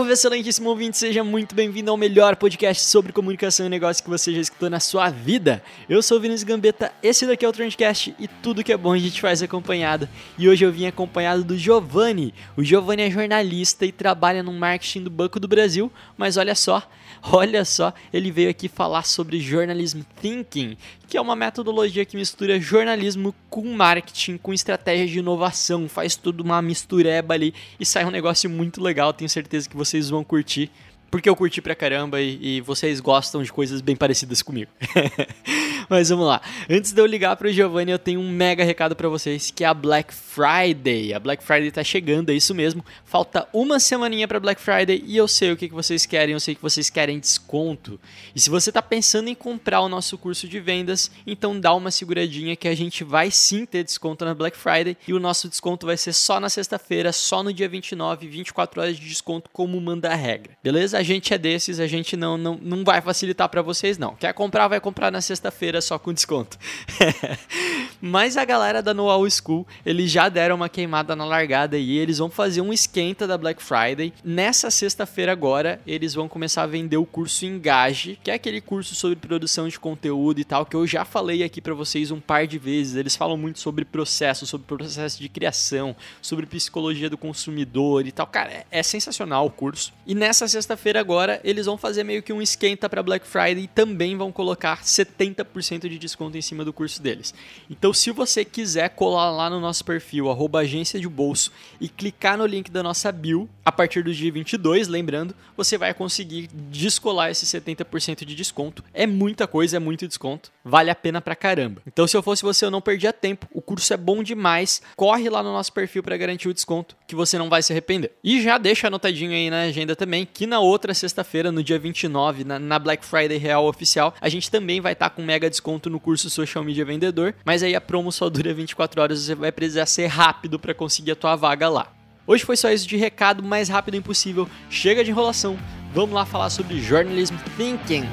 Salve, excelentíssimo ouvinte, seja muito bem-vindo ao melhor podcast sobre comunicação e negócio que você já escutou na sua vida. Eu sou o Vinícius Gambetta, esse daqui é o Trendcast e tudo que é bom a gente faz acompanhado. E hoje eu vim acompanhado do Giovanni. O Giovanni é jornalista e trabalha no marketing do Banco do Brasil, mas olha só, olha só, ele veio aqui falar sobre jornalismo thinking, que é uma metodologia que mistura jornalismo com marketing, com estratégia de inovação, faz tudo uma mistureba ali e sai um negócio muito legal. Tenho certeza que vocês vão curtir, porque eu curti pra caramba e, e vocês gostam de coisas bem parecidas comigo. Mas vamos lá. Antes de eu ligar pro Giovanni, eu tenho um mega recado para vocês, que é a Black Friday. A Black Friday tá chegando, é isso mesmo. Falta uma semaninha para Black Friday e eu sei o que, que vocês querem, eu sei que vocês querem desconto. E se você tá pensando em comprar o nosso curso de vendas, então dá uma seguradinha que a gente vai sim ter desconto na Black Friday e o nosso desconto vai ser só na sexta-feira, só no dia 29, 24 horas de desconto como manda a regra. Beleza? A gente é desses, a gente não não, não vai facilitar para vocês não. Quer comprar, vai comprar na sexta-feira só com desconto. Mas a galera da Noal School, eles já deram uma queimada na largada e eles vão fazer um esquenta da Black Friday. Nessa sexta-feira agora, eles vão começar a vender o curso Engage, que é aquele curso sobre produção de conteúdo e tal, que eu já falei aqui para vocês um par de vezes. Eles falam muito sobre processo, sobre processo de criação, sobre psicologia do consumidor e tal. Cara, é, é sensacional o curso. E nessa sexta-feira agora, eles vão fazer meio que um esquenta para Black Friday e também vão colocar 70% de desconto em cima do curso deles. Então, se você quiser colar lá no nosso perfil, arroba agência de bolso, e clicar no link da nossa bio, a partir do dia 22, lembrando, você vai conseguir descolar esse 70% de desconto. É muita coisa, é muito desconto. Vale a pena pra caramba. Então, se eu fosse você, eu não perdia tempo. O curso é bom demais. Corre lá no nosso perfil para garantir o desconto, que você não vai se arrepender. E já deixa anotadinho aí na agenda também, que na outra sexta-feira, no dia 29, na, na Black Friday Real Oficial, a gente também vai estar com mega desconto no curso Social Media Vendedor, mas aí a promo só dura 24 horas, você vai precisar ser rápido para conseguir a tua vaga lá. Hoje foi só isso de recado, mais rápido impossível. Chega de enrolação. Vamos lá falar sobre Journalism Thinking.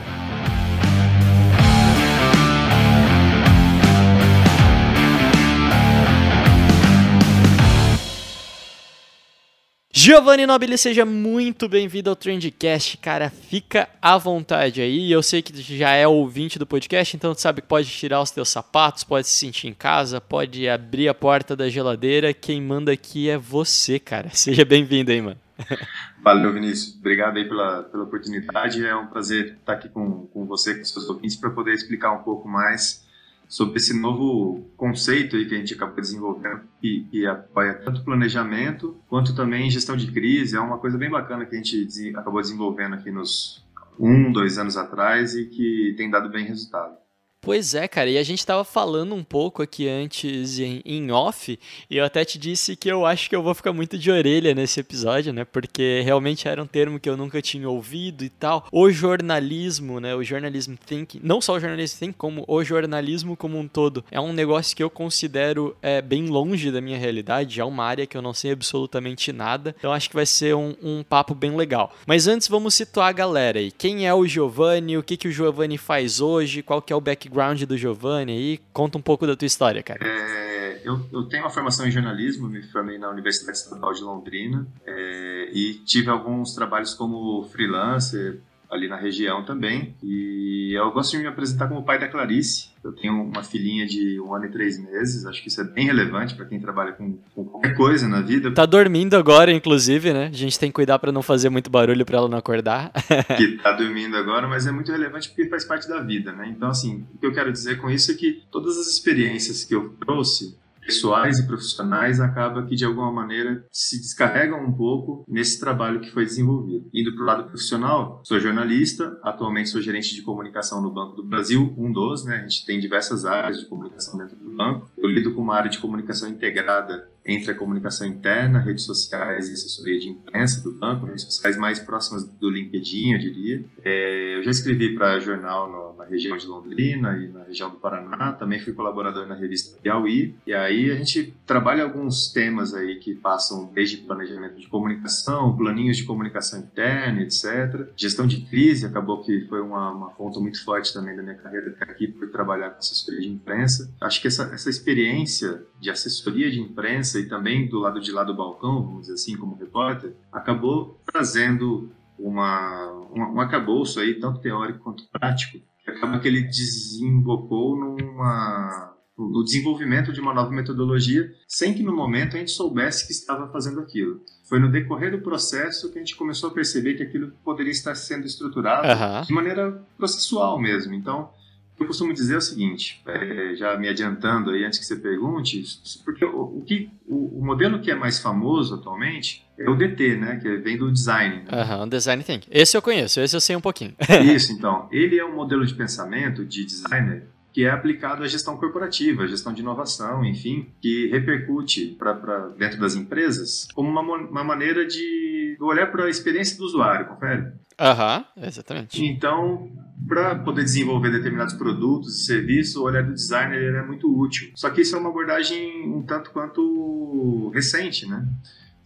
Giovanni Nobili, seja muito bem-vindo ao Trendcast, cara. Fica à vontade aí. Eu sei que já é ouvinte do podcast, então tu sabe que pode tirar os teus sapatos, pode se sentir em casa, pode abrir a porta da geladeira. Quem manda aqui é você, cara. Seja bem-vindo aí, mano. Valeu, Vinícius. Obrigado aí pela, pela oportunidade. É um prazer estar aqui com, com você, com seus ouvintes, para poder explicar um pouco mais sobre esse novo conceito aí que a gente acabou desenvolvendo e, e apoia tanto planejamento quanto também gestão de crise. É uma coisa bem bacana que a gente acabou desenvolvendo aqui nos um, dois anos atrás e que tem dado bem resultado. Pois é, cara, e a gente tava falando um pouco aqui antes em, em, off, e eu até te disse que eu acho que eu vou ficar muito de orelha nesse episódio, né? Porque realmente era um termo que eu nunca tinha ouvido e tal. O jornalismo, né? O jornalism thinking, não só o jornalism thinking, como o jornalismo como um todo, é um negócio que eu considero é, bem longe da minha realidade, é uma área que eu não sei absolutamente nada, então acho que vai ser um, um papo bem legal. Mas antes vamos situar a galera aí. Quem é o Giovanni, o que, que o Giovanni faz hoje, qual que é o background background do Giovanni aí. Conta um pouco da tua história, cara. É, eu, eu, tenho uma formação em jornalismo, me formei na Universidade Estadual de Londrina é, e tive alguns trabalhos como freelancer ali na região também. E eu gosto de me apresentar como pai da Clarice. Eu tenho uma filhinha de um ano e três meses. Acho que isso é bem relevante para quem trabalha com, com, qualquer coisa na vida. Tá dormindo agora, inclusive, né? A gente tem que cuidar para não fazer muito barulho para ela não acordar. que tá dormindo agora, mas é muito relevante porque faz parte da vida, né? Então, assim, o que eu quero dizer com isso é que todas as experiências que eu trouxe pessoais e profissionais acaba que de alguma maneira se descarregam um pouco nesse trabalho que foi desenvolvido. Indo para o lado profissional, sou jornalista, atualmente sou gerente de comunicação no Banco do Brasil, um dos, né? A gente tem diversas áreas de comunicação dentro do banco. Eu lido com uma área de comunicação integrada entre a comunicação interna, redes sociais e assessoria de imprensa do banco, redes sociais mais próximas do LinkedIn, eu diria. É, eu já escrevi para jornal no, na região de Londrina e na região do Paraná, também fui colaborador na revista Piauí, e aí a gente trabalha alguns temas aí que passam desde planejamento de comunicação, planinhos de comunicação interna, etc. Gestão de crise, acabou que foi uma, uma fonte muito forte também da minha carreira até aqui, por trabalhar com assessoria de imprensa. Acho que essa, essa experiência de assessoria de imprensa e também do lado de lá do balcão, vamos dizer assim, como repórter, acabou trazendo uma, uma, um acabouço aí, tanto teórico quanto prático, que acaba que ele desembocou numa, no desenvolvimento de uma nova metodologia, sem que no momento a gente soubesse que estava fazendo aquilo. Foi no decorrer do processo que a gente começou a perceber que aquilo poderia estar sendo estruturado Aham. de maneira processual mesmo. Então, eu costumo dizer o seguinte, é, já me adiantando aí antes que você pergunte, porque o, o que, o, o modelo que é mais famoso atualmente é o DT, né, que vem do design. né? Aham, Design Thinking. Esse eu conheço, esse eu sei um pouquinho. Isso, então. Ele é um modelo de pensamento de designer que é aplicado à gestão corporativa, à gestão de inovação, enfim, que repercute para dentro das empresas como uma, uma maneira de olhar para a experiência do usuário, confere? Aham, exatamente. Então, para poder desenvolver determinados produtos e serviços, o olhar do designer é muito útil. Só que isso é uma abordagem um tanto quanto recente, né?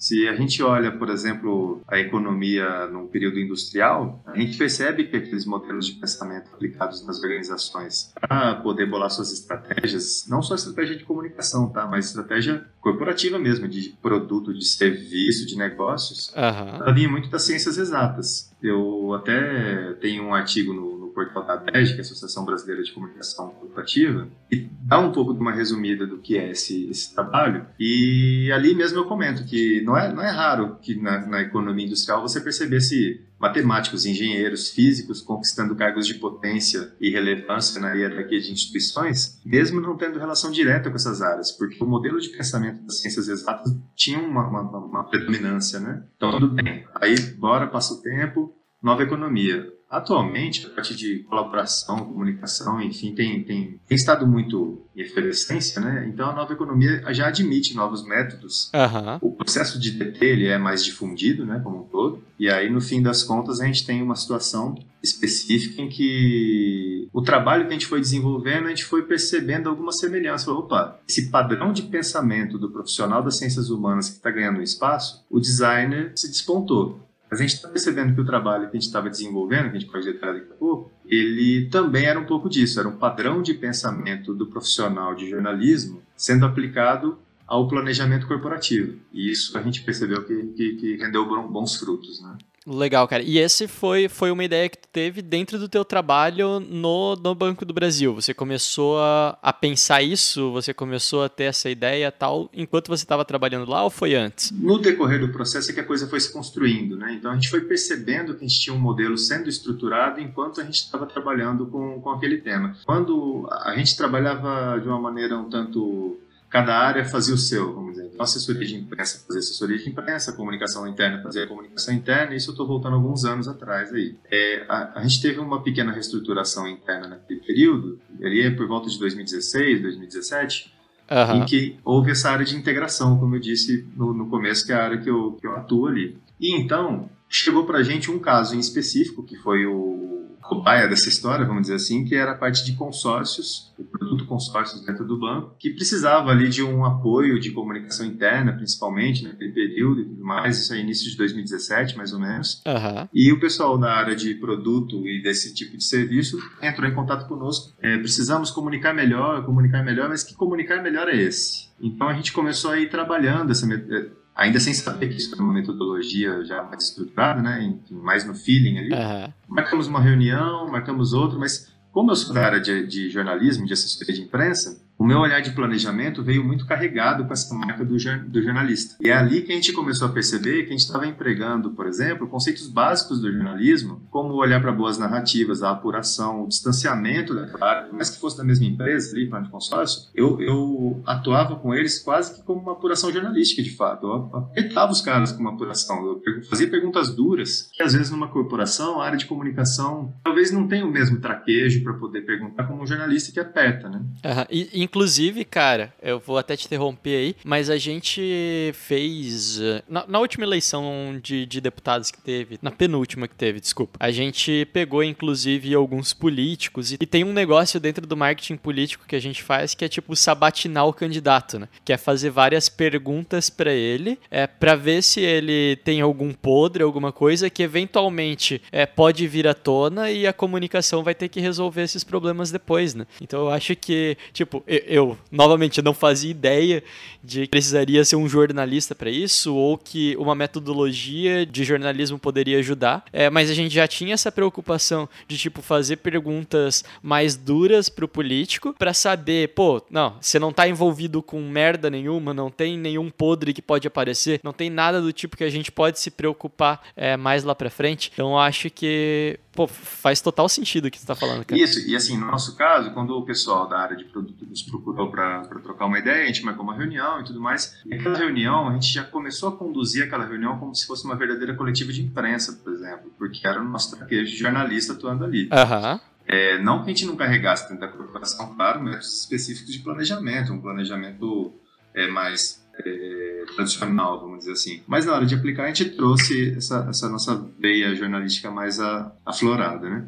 Se a gente olha, por exemplo, a economia num período industrial, a gente percebe que aqueles modelos de pensamento aplicados nas organizações para poder bolar suas estratégias, não só estratégia de comunicação, tá? Mas estratégia corporativa mesmo, de produto, de serviço, de negócios, Aham. ela vinha muito das ciências exatas. Eu até tenho um artigo no portal da ABEG, que é a Associação Brasileira de Comunicação Corporativa, que dá um pouco de uma resumida do que é esse, esse trabalho. E ali mesmo eu comento que não é, não é raro que na, na economia industrial você percebesse matemáticos, engenheiros, físicos conquistando cargos de potência e relevância na hierarquia de instituições, mesmo não tendo relação direta com essas áreas, porque o modelo de pensamento das ciências exatas tinha uma, uma, uma predominância, né? Então, tudo bem. Aí, bora, passa o tempo, nova economia. Atualmente, a parte de colaboração, comunicação, enfim, tem, tem, tem estado muito em efervescência, né? Então, a nova economia já admite novos métodos Aham. o processo de DT ele é mais difundido, né, como um todo, e aí no fim das contas a gente tem uma situação específica em que o trabalho que a gente foi desenvolvendo, a gente foi percebendo alguma semelhança. Falou, opa, esse padrão de pensamento do profissional das ciências humanas que está ganhando espaço, o designer se despontou. Mas a gente está percebendo que o trabalho que a gente estava desenvolvendo, que a gente pode detalhar daqui a pouco, ele também era um pouco disso, era um padrão de pensamento do profissional de jornalismo sendo aplicado ao planejamento corporativo. E isso a gente percebeu que, que, que rendeu bons frutos, né? Legal, cara. E esse foi, foi uma ideia que tu teve dentro do teu trabalho no, no Banco do Brasil. Você começou a, a pensar isso, você começou a ter essa ideia tal, enquanto você estava trabalhando lá ou foi antes? No decorrer do processo é que a coisa foi se construindo, né? Então a gente foi percebendo que a gente tinha um modelo sendo estruturado enquanto a gente estava trabalhando com, com aquele tema. Quando a gente trabalhava de uma maneira um tanto cada área fazia o seu, vamos dizer. Então, assessoria de imprensa fazia assessoria de imprensa, comunicação interna fazia comunicação interna, isso eu estou voltando alguns anos atrás aí. É, a, a gente teve uma pequena reestruturação interna naquele período, ali é por volta de 2016, 2017, Aham. em que houve essa área de integração, como eu disse no, no começo, que é a área que eu, que eu atuo ali. E então, chegou para a gente um caso em específico, que foi o cobaia dessa história, vamos dizer assim, que era a parte de consórcios, o produto consórcios dentro do banco, que precisava ali de um apoio de comunicação interna, principalmente, naquele período e tudo mais, isso é início de 2017, mais ou menos. Aham. E o pessoal da área de produto e desse tipo de serviço entrou em contato conosco. É, precisamos comunicar melhor, comunicar melhor, mas que comunicar melhor é esse? Então a gente começou a ir trabalhando essa é, ainda sem saber que isso é uma metodologia já mais estruturada, né? Enfim, mais no feeling ali. Aham. Marcamos uma reunião, marcamos outra, mas como eu sou da área de, de jornalismo, de assessoria de imprensa, o meu olhar de planejamento veio muito carregado com essa marca do, do jornalista. E é ali que a gente começou a perceber que a gente estava empregando, por exemplo, conceitos básicos do jornalismo, como olhar para boas narrativas, a apuração, o distanciamento da área, mais que fosse da mesma empresa, ali, de consórcio, eu, eu atuava com eles quase que como uma apuração jornalística, de fato. Eu apertava os caras com uma apuração, eu fazia perguntas duras, que às vezes numa corporação, a área de comunicação, talvez não tenha o mesmo traquejo para poder perguntar como um jornalista que aperta, né? Uhum. E, inclusive, cara, eu vou até te interromper aí, mas a gente fez. Eh, na, na última eleição de, de, deputados que teve, na penúltima que teve, desculpa, a gente pegou, inclusive, alguns políticos e, e tem um negócio dentro do marketing político que a gente faz que é tipo sabatinar o candidato, né? Que é fazer várias perguntas para ele, é, para ver se ele tem algum podre, alguma coisa que eventualmente é, pode vir à tona e a comunicação vai ter que resolver esses problemas depois, né? Então eu acho que, tipo, eu, eu novamente não fazia ideia de que precisaria ser um jornalista para isso ou que uma metodologia de jornalismo poderia ajudar, é, mas a gente já tinha essa preocupação de, tipo, fazer perguntas mais duras pro político para saber, pô, não, você não tá envolvido com merda nenhuma, não tem nenhum podre que pode aparecer, não tem nada do tipo que a gente pode se preocupar é, mais lá pra frente. Então acho que Pô, faz total sentido o que você está falando, cara. Isso, e assim, no nosso caso, quando o pessoal da área de produto nos procurou para trocar uma ideia, a gente marcou uma reunião e tudo mais, e aquela reunião, a gente já começou a conduzir aquela reunião como se fosse uma verdadeira coletiva de imprensa, por exemplo, porque era o nosso traquejo de jornalista atuando ali. Aham. Uhum. É, não que a gente não carregasse dentro da corporação, claro, métodos específicos de planejamento, um planejamento é, mais é, tradicional, vamos dizer assim. Mas na hora de aplicar, a gente trouxe essa, essa nossa veia jornalística mais aflorada, né?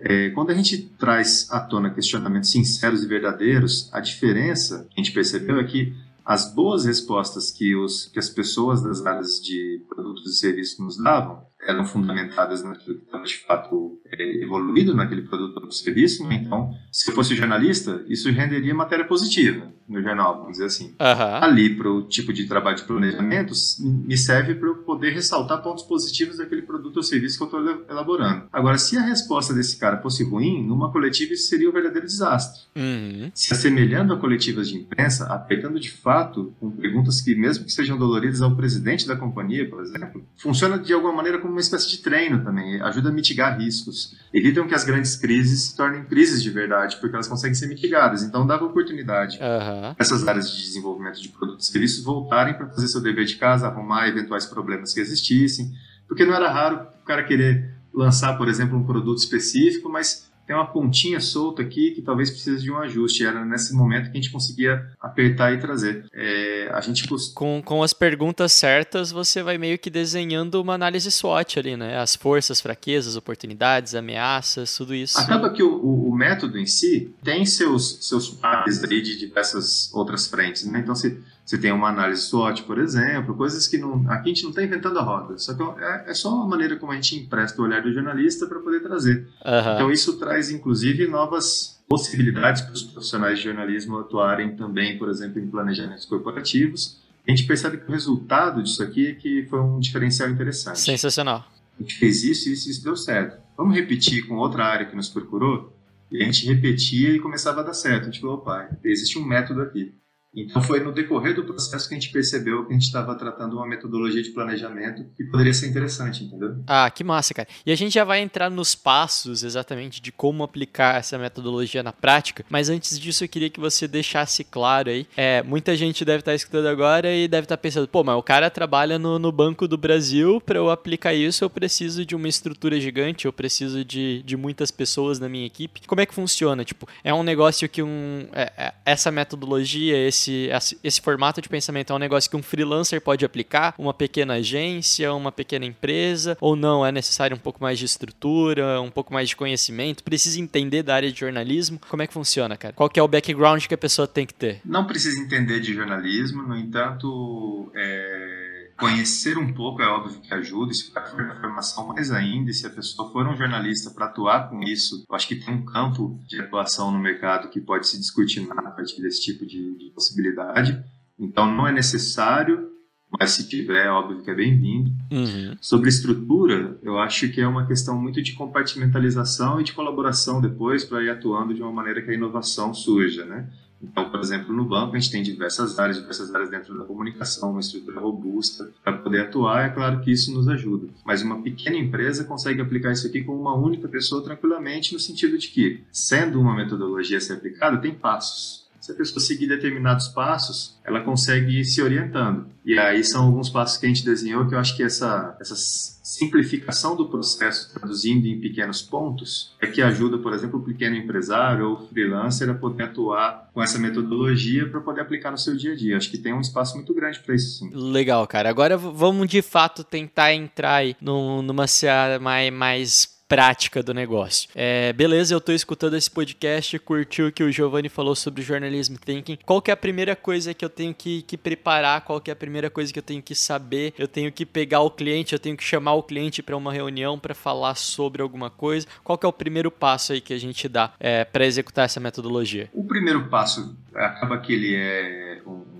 É, quando a gente traz à tona questionamentos sinceros e verdadeiros, a diferença que a gente percebeu é que as boas respostas que, os, que as pessoas das áreas de produtos e serviços nos davam eram fundamentadas naquilo que estava de fato é, evoluído naquele produto ou serviço. Né? Então, se eu fosse jornalista, isso renderia matéria positiva no jornal, vamos dizer assim. Uhum. Ali, para o tipo de trabalho de planejamento, me serve para eu poder ressaltar pontos positivos daquele produto ou serviço que eu estou elaborando. Agora, se a resposta desse cara fosse ruim, numa coletiva isso seria um verdadeiro desastre. Uhum. Se assemelhando a coletivas de imprensa, apertando de fato com perguntas que, mesmo que sejam doloridas ao presidente da companhia, por exemplo, funciona de alguma maneira como uma espécie de treino também, ajuda a mitigar riscos. Evitam que as grandes crises se tornem crises de verdade, porque elas conseguem ser mitigadas. Então, dava oportunidade. Uhum essas áreas de desenvolvimento de produtos e serviços voltarem para fazer seu dever de casa, arrumar eventuais problemas que existissem, porque não era raro o cara querer lançar, por exemplo, um produto específico, mas tem uma pontinha solta aqui que talvez precise de um ajuste. Era nesse momento que a gente conseguia apertar e trazer. É, a gente com, com as perguntas certas, você vai meio que desenhando uma análise SWOT ali, né? As forças, fraquezas, oportunidades, ameaças, tudo isso. Acaba que o, o método em si tem seus, seus pares aí de diversas outras frentes, né? Então, se você tem uma análise SWOT, por exemplo, coisas que não, aqui a gente não está inventando a roda, só que é, é, só uma maneira como a gente empresta o olhar do jornalista para poder trazer. Uhum. Então isso traz, inclusive, novas possibilidades para os profissionais de jornalismo atuarem também, por exemplo, em planejamentos corporativos. A gente percebe que o resultado disso aqui é que foi um diferencial interessante. Sensacional. A gente fez isso e isso, isso deu certo. Vamos repetir com outra área que nos procurou? E a gente repetia e começava a dar certo. A gente falou, opa, existe um método aqui. Então foi no decorrer do processo que a gente percebeu que a gente estava tratando uma metodologia de planejamento que poderia ser interessante, entendeu? Ah, que massa, cara. E a gente já vai entrar nos passos exatamente de como aplicar essa metodologia na prática, mas antes disso eu queria que você deixasse claro aí. É, muita gente deve estar escutando agora e deve estar pensando, pô, mas o cara trabalha no, no Banco do Brasil, para eu aplicar isso eu preciso de uma estrutura gigante, eu preciso de, de muitas pessoas na minha equipe. Como é que funciona? Tipo, é um negócio que um, é, é, essa metodologia, esse esse, esse formato de pensamento é um negócio que um freelancer pode aplicar, uma pequena agência, uma pequena empresa, ou não, é necessário um pouco mais de estrutura, um pouco mais de conhecimento, precisa entender da área de jornalismo. Como é que funciona, cara? Qual que é o background que a pessoa tem que ter? Não precisa entender de jornalismo, no entanto, é Conhecer um pouco é óbvio que ajuda, se for na formação mais ainda, e se a pessoa for um jornalista para atuar com isso, eu acho que tem um campo de atuação no mercado que pode se discutir a partir desse tipo de, de possibilidade. Então não é necessário, mas se tiver, é óbvio que é bem-vindo. Uhum. Sobre estrutura, eu acho que é uma questão muito de compartimentalização e de colaboração depois para ir atuando de uma maneira que a inovação surja, né? Então, por exemplo, no banco a gente tem diversas áreas, diversas áreas dentro da comunicação, uma estrutura robusta para poder atuar. É claro que isso nos ajuda. Mas uma pequena empresa consegue aplicar isso aqui com uma única pessoa tranquilamente, no sentido de que, sendo uma metodologia a ser aplicada, tem passos. Se a pessoa seguir determinados passos, ela consegue ir se orientando. E aí são alguns passos que a gente desenhou que eu acho que essa, essa simplificação do processo, traduzindo em pequenos pontos, é que ajuda, por exemplo, o pequeno empresário ou freelancer a poder atuar com essa metodologia para poder aplicar no seu dia a dia. Acho que tem um espaço muito grande para isso, sim. Legal, cara. Agora vamos de fato tentar entrar aí numa seara mais, prática do negócio. É, beleza, eu tô escutando esse podcast, curtiu o que o Giovanni falou sobre jornalismo thinking. Qual que é a primeira coisa que eu tenho que, que preparar? Qual que é a primeira coisa que eu tenho que saber? Eu tenho que pegar o cliente, eu tenho que chamar o cliente para uma reunião para falar sobre alguma coisa. Qual que é o primeiro passo aí que a gente dá é, para executar essa metodologia? O primeiro passo acaba que ele é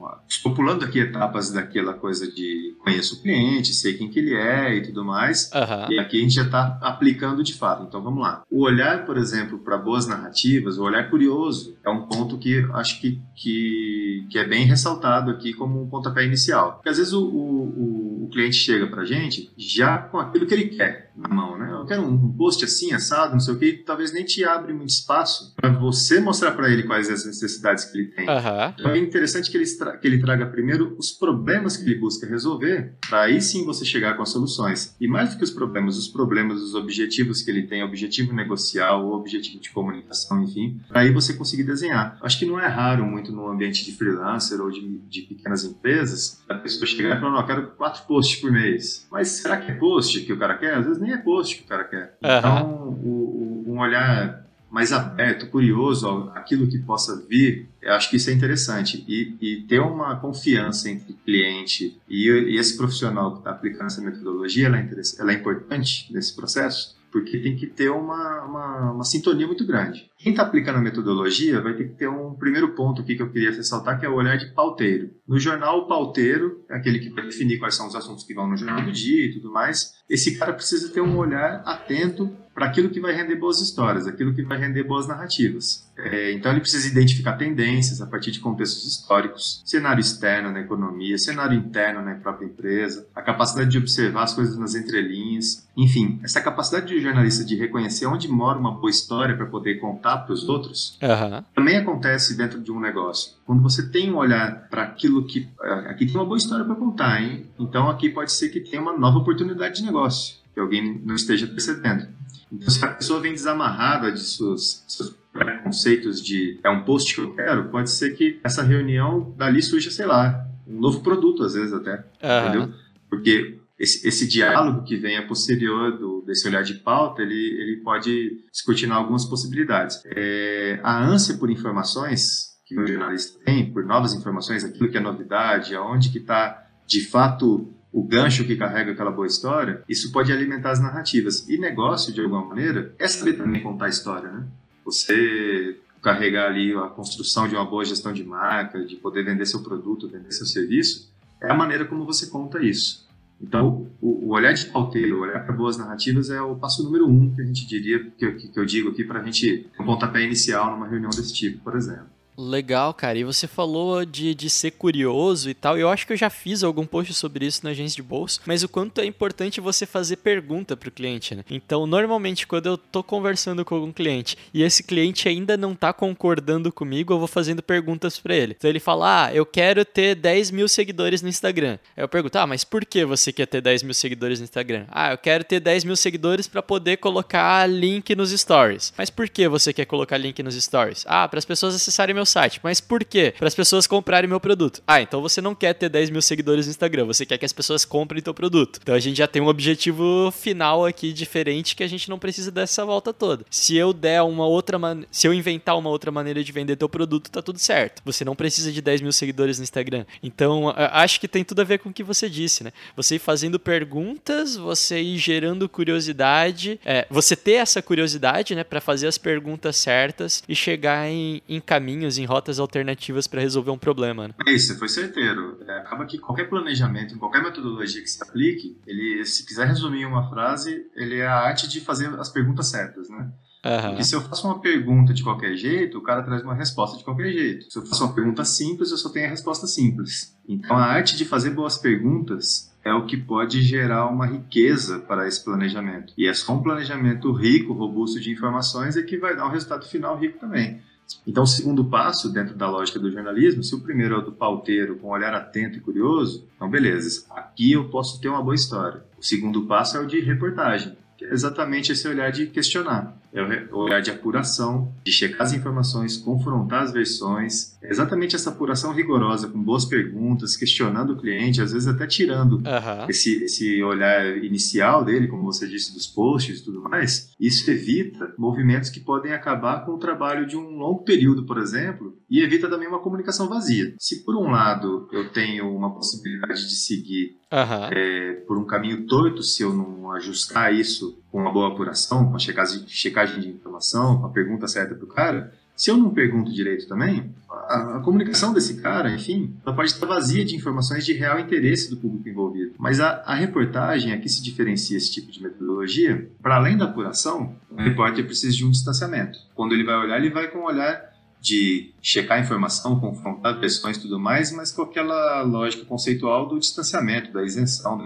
uma, populando aqui etapas daquela coisa de conheço o cliente, sei quem que ele é e tudo mais. Uhum. E aqui a gente já está aplicando de fato. Então vamos lá. O olhar, por exemplo, para boas narrativas, o olhar curioso, é um ponto que acho que, que, que é bem ressaltado aqui como um pontapé inicial. Porque às vezes o, o, o cliente chega para a gente já com aquilo que ele quer na mão, né? Eu quero um post assim, assado, não sei o que, talvez nem te abre muito espaço para você mostrar para ele quais as necessidades que ele tem. Uhum. Então é interessante que ele, que ele traga primeiro os problemas que ele busca resolver, para aí sim você chegar com as soluções. E mais do que os problemas, os problemas, os objetivos que ele tem, objetivo negocial, objetivo de comunicação, enfim, para aí você conseguir desenhar. Acho que não é raro muito no ambiente de freelancer ou de, de pequenas empresas a pessoa chegar e falar, não, eu quero quatro posts por mês. Mas será que é post que o cara quer? Às vezes nem é post que o cara quer. Uhum. Então, o, o, um olhar mais aberto, curioso aquilo que possa vir, eu acho que isso é interessante. E, e ter uma confiança entre cliente e, e esse profissional que está aplicando essa metodologia, ela é, ela é importante nesse processo, porque tem que ter uma, uma, uma sintonia muito grande. Quem está aplicando a metodologia vai ter que ter um primeiro ponto aqui que eu queria ressaltar, que é o olhar de pauteiro. No jornal, o pauteiro é aquele que vai definir quais são os assuntos que vão no jornal do dia e tudo mais. Esse cara precisa ter um olhar atento para aquilo que vai render boas histórias, aquilo que vai render boas narrativas. É, então ele precisa identificar tendências a partir de contextos históricos, cenário externo na economia, cenário interno na própria empresa, a capacidade de observar as coisas nas entrelinhas, enfim, essa capacidade de jornalista de reconhecer onde mora uma boa história para poder contar para os outros, uhum. também acontece dentro de um negócio. Quando você tem um olhar para aquilo que é, aqui tem uma boa história para contar, hein? Então aqui pode ser que tenha uma nova oportunidade de negócio que alguém não esteja percebendo. Então, se a pessoa vem desamarrada de seus, seus preconceitos de é um post que eu quero, pode ser que essa reunião dali surja, sei lá, um novo produto, às vezes até. Uhum. Entendeu? Porque esse, esse, diálogo que vem a posterior do, desse olhar de pauta, ele, ele pode discutir algumas possibilidades. É, a ânsia por informações que o jornalista tem, por novas informações, aquilo que é novidade, aonde que está de fato o gancho que carrega aquela boa história, isso pode alimentar as narrativas. E negócio, de alguma maneira, é saber também contar a história, né? Você carregar ali a construção de uma boa gestão de marca, de poder vender seu produto, vender seu serviço, é a maneira como você conta isso. Então, o, o olhar de pauteiro, o olhar para boas narrativas é o passo número um que a gente diria, que eu, que eu digo aqui para a gente um pontapé inicial numa reunião desse tipo, por exemplo. Legal, cara. E você falou de, de ser curioso e tal. Eu acho que eu já fiz algum post sobre isso na agência de bolsa, mas o quanto é importante você fazer pergunta pro cliente, né? Então, normalmente, quando eu tô conversando com algum cliente e esse cliente ainda não tá concordando comigo, eu vou fazendo perguntas para ele. Então, ele fala: Ah, eu quero ter 10 mil seguidores no Instagram. Aí eu pergunto: Ah, mas por que você quer ter 10 mil seguidores no Instagram? Ah, eu quero ter 10 mil seguidores para poder colocar link nos stories. Mas por que você quer colocar link nos stories? Ah, para as pessoas acessarem meu site. Mas por quê? Para as pessoas comprarem meu produto. Ah, então você não quer ter 10 mil seguidores no Instagram, você quer que as pessoas comprem teu produto. Então a gente já tem um objetivo final aqui diferente que a gente não precisa dessa volta toda. Se eu der uma outra man... se eu inventar uma outra maneira de vender teu produto, tá tudo certo. Você não precisa de 10 mil seguidores no Instagram. Então acho que tem tudo a ver com o que você disse, né? Você ir fazendo perguntas, você ir gerando curiosidade, é, você ter essa curiosidade, né, para fazer as perguntas certas e chegar em, em caminhos em rotas alternativas para resolver um problema. Né? É isso, foi certeiro. É, acaba que qualquer planejamento, qualquer metodologia que se aplique, ele, se quiser resumir uma frase, ele é a arte de fazer as perguntas certas, né? Aham. Porque se eu faço uma pergunta de qualquer jeito, o cara traz uma resposta de qualquer jeito. Se eu faço uma pergunta simples, eu só tenho a resposta simples. Então a arte de fazer boas perguntas é o que pode gerar uma riqueza para esse planejamento. E é só um planejamento rico, robusto de informações é que vai dar um resultado final rico também. Então, o segundo passo, dentro da lógica do jornalismo, se o primeiro é o do pauteiro, com um olhar atento e curioso, então beleza, aqui eu posso ter uma boa história. O segundo passo é o de reportagem, que é exatamente esse olhar de questionar. É o olhar de apuração, de checar as informações, confrontar as versões. É exatamente essa apuração rigorosa, com boas perguntas, questionando o cliente, às vezes até tirando Aham. esse, esse olhar inicial dele, como você disse, dos posts e tudo mais, isso evita movimentos que podem acabar com o trabalho de um longo período, por exemplo, e evita também uma comunicação vazia. Se por um lado eu tenho uma possibilidade de seguir Aham. é, por um caminho torto se eu não ajustar isso com uma boa apuração, com a checagem, checagem de informação, com a pergunta certa para o cara, se eu não pergunto direito também, a, a comunicação desse cara, enfim, ela pode estar vazia de informações de real interesse do público envolvido. Mas a, a reportagem, aqui se diferencia esse tipo de metodologia, para além da apuração, o repórter precisa de um distanciamento. Quando ele vai olhar, ele vai com um olhar de checar a informação, confrontar versões e tudo mais, mas com aquela lógica conceitual do distanciamento, da isenção, da.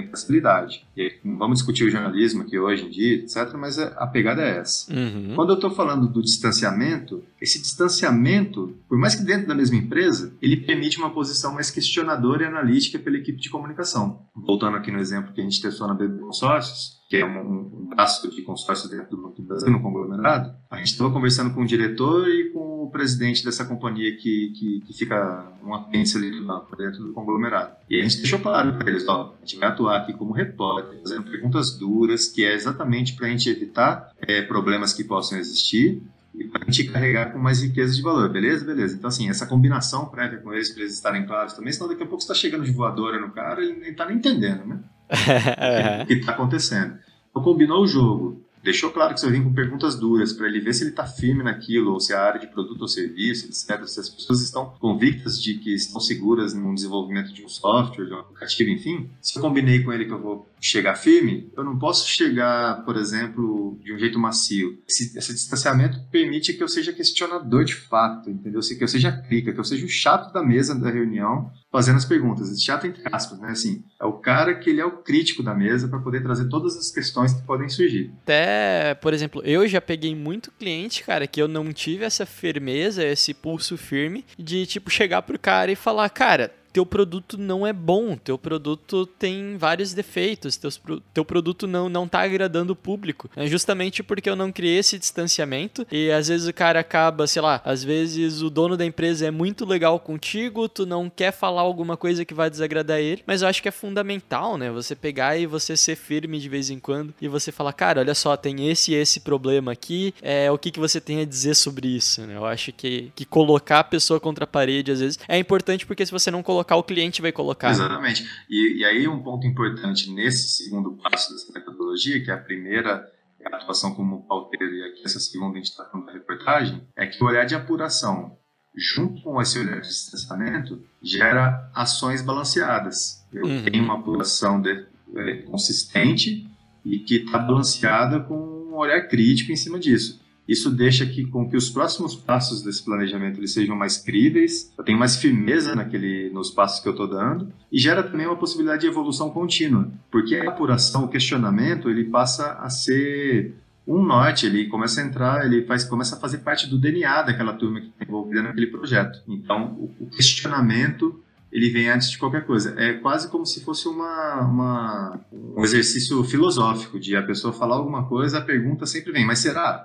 E não vamos discutir o jornalismo aqui hoje em dia, etc., mas a a pegada é essa. Uhum. Quando eu estou falando do distanciamento, esse distanciamento, por mais que dentro da mesma empresa, ele permite uma posição mais questionadora e analítica pela equipe de comunicação. Voltando aqui no exemplo que a gente testou na BB Consórcios, que é um, um braço de consórcios dentro do Banco do Brasil, no conglomerado, a gente estava conversando com o diretor e com o presidente dessa companhia que, que, que fica um apêndice ali dentro do conglomerado. E a gente deixou claro para eles, ó, a gente vai atuar aqui como repórter, fazendo perguntas duras, que é exatamente para a gente evitar é, problemas que possam existir e para a gente carregar com mais riqueza de valor, beleza? Beleza. Então, assim, essa combinação prévia com eles, para eles estarem claros também, senão daqui a pouco você está chegando de voadora no cara e ele nem está nem entendendo, né? O que está acontecendo. Então, combinou o jogo, deixou claro que você vai vir com perguntas duras para ele ver se ele está firme naquilo, ou se a área de produto ou serviço, etc. Se as pessoas estão convictas de que estão seguras no desenvolvimento de um software, de um aplicativo, enfim. Se eu combinei com ele que eu vou chegar firme, eu não posso chegar, por exemplo, de um jeito macio. Esse, esse distanciamento permite que eu seja questionador de fato, entendeu? Que eu seja clica, que eu seja o chato da mesa da reunião, fazendo as perguntas. Chato entre aspas, né? Assim, é o cara que ele é o crítico da mesa para poder trazer todas as questões que podem surgir. Até, por exemplo, eu já peguei muito cliente, cara, que eu não tive essa firmeza, esse pulso firme de, tipo, chegar pro cara e falar, cara, teu produto não é bom, teu produto tem vários defeitos, teus, teu produto não, não tá agradando o público. É justamente porque eu não criei esse distanciamento e às vezes o cara acaba, sei lá, às vezes o dono da empresa é muito legal contigo, tu não quer falar alguma coisa que vai desagradar ele, mas eu acho que é fundamental, né? Você pegar e você ser firme de vez em quando e você falar, cara, olha só, tem esse e esse problema aqui, é, o que, que você tem a dizer sobre isso, né? Eu acho que, que colocar a pessoa contra a parede, às vezes, é importante porque se você não colocar, o cliente vai colocar. Exatamente. E, e aí um ponto importante nesse segundo passo dessa metodologia, que é a primeira é a atuação como pauteiro e aqui essa segunda a gente está falando da reportagem, é que o olhar de apuração junto com esse olhar de distanciamento gera ações balanceadas. Eu Uhum. tenho uma apuração de- é, consistente e que está balanceada com um olhar crítico em cima disso. Isso deixa que, com que os próximos passos desse planejamento eles sejam mais críveis, eu tenho mais firmeza naquele, nos passos que eu estou dando, e gera também uma possibilidade de evolução contínua, porque a apuração, o questionamento, ele passa a ser um norte, ele começa a entrar, ele faz, começa a fazer parte do DNA daquela turma que está envolvida naquele projeto. Então, o, o questionamento ele vem antes de qualquer coisa. É quase como se fosse uma, uma- um exercício filosófico, de a pessoa falar alguma coisa, a pergunta sempre vem, mas será?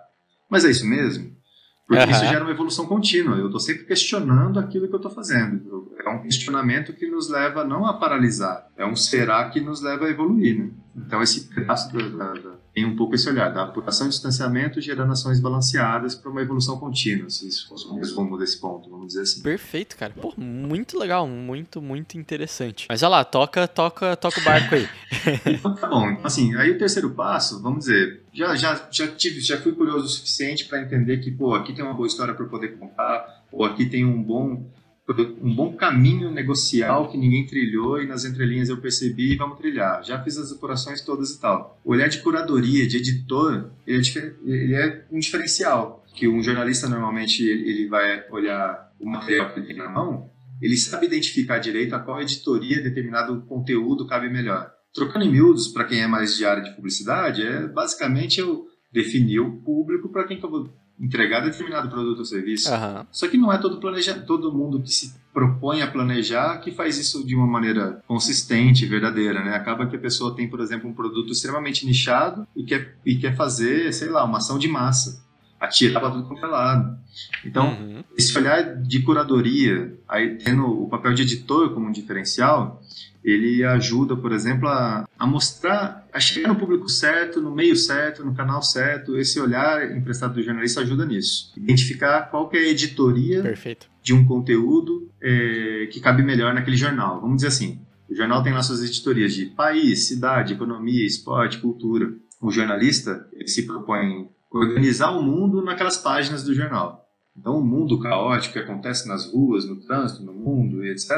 Mas é isso mesmo? Porque Aham. isso gera uma evolução contínua. Eu estou sempre questionando aquilo que eu estou fazendo. É um questionamento que nos leva não a paralisar, é um será que nos leva a evoluir. Né? Então, esse pedaço da, da- tem um pouco esse olhar da apuração e distanciamento gerando ações balanceadas para uma evolução contínua, se isso fosse um resumo desse ponto, vamos dizer assim. Perfeito, cara. Pô, muito legal, muito, muito interessante. Mas olha lá, toca, toca, toca o barco aí. Então, tá bom. Então, assim, aí o terceiro passo, vamos dizer, já, já, já, tive, já fui curioso o suficiente para entender que, pô, aqui tem uma boa história para poder contar, ou aqui tem um bom um bom caminho negocial que ninguém trilhou e nas entrelinhas eu percebi e vamos trilhar. Já fiz as apurações todas e tal. O olhar de curadoria, de editor, ele é, ele é um diferencial. Que um jornalista normalmente ele vai olhar o material que ele tem na mão, ele sabe identificar direito a qual editoria determinado conteúdo cabe melhor. Trocando em miúdos, para quem é mais de área de publicidade, é basicamente eu definir o público para quem que eu vou entregar determinado produto ou serviço. Aham. Só que não é todo, planeja, todo mundo que se propõe a planejar que faz isso de uma maneira consistente, verdadeira, né? Acaba que a pessoa tem, por exemplo, um produto extremamente nichado e quer, e quer fazer, sei lá, uma ação de massa. Atirar para tudo quanto é lado. Então, Uhum. esse olhar de curadoria, aí tendo o papel de editor como um diferencial, ele ajuda, por exemplo, a, a mostrar, a chegar no público certo, no meio certo, no canal certo. Esse olhar emprestado do jornalista ajuda nisso. Identificar qual que é a editoria Perfeito. de um conteúdo é, que cabe melhor naquele jornal. Vamos dizer assim, o jornal tem lá suas editorias de país, cidade, economia, esporte, cultura. O jornalista se propõe organizar o mundo naquelas páginas do jornal. Então, o mundo caótico que acontece nas ruas, no trânsito, no mundo etc.,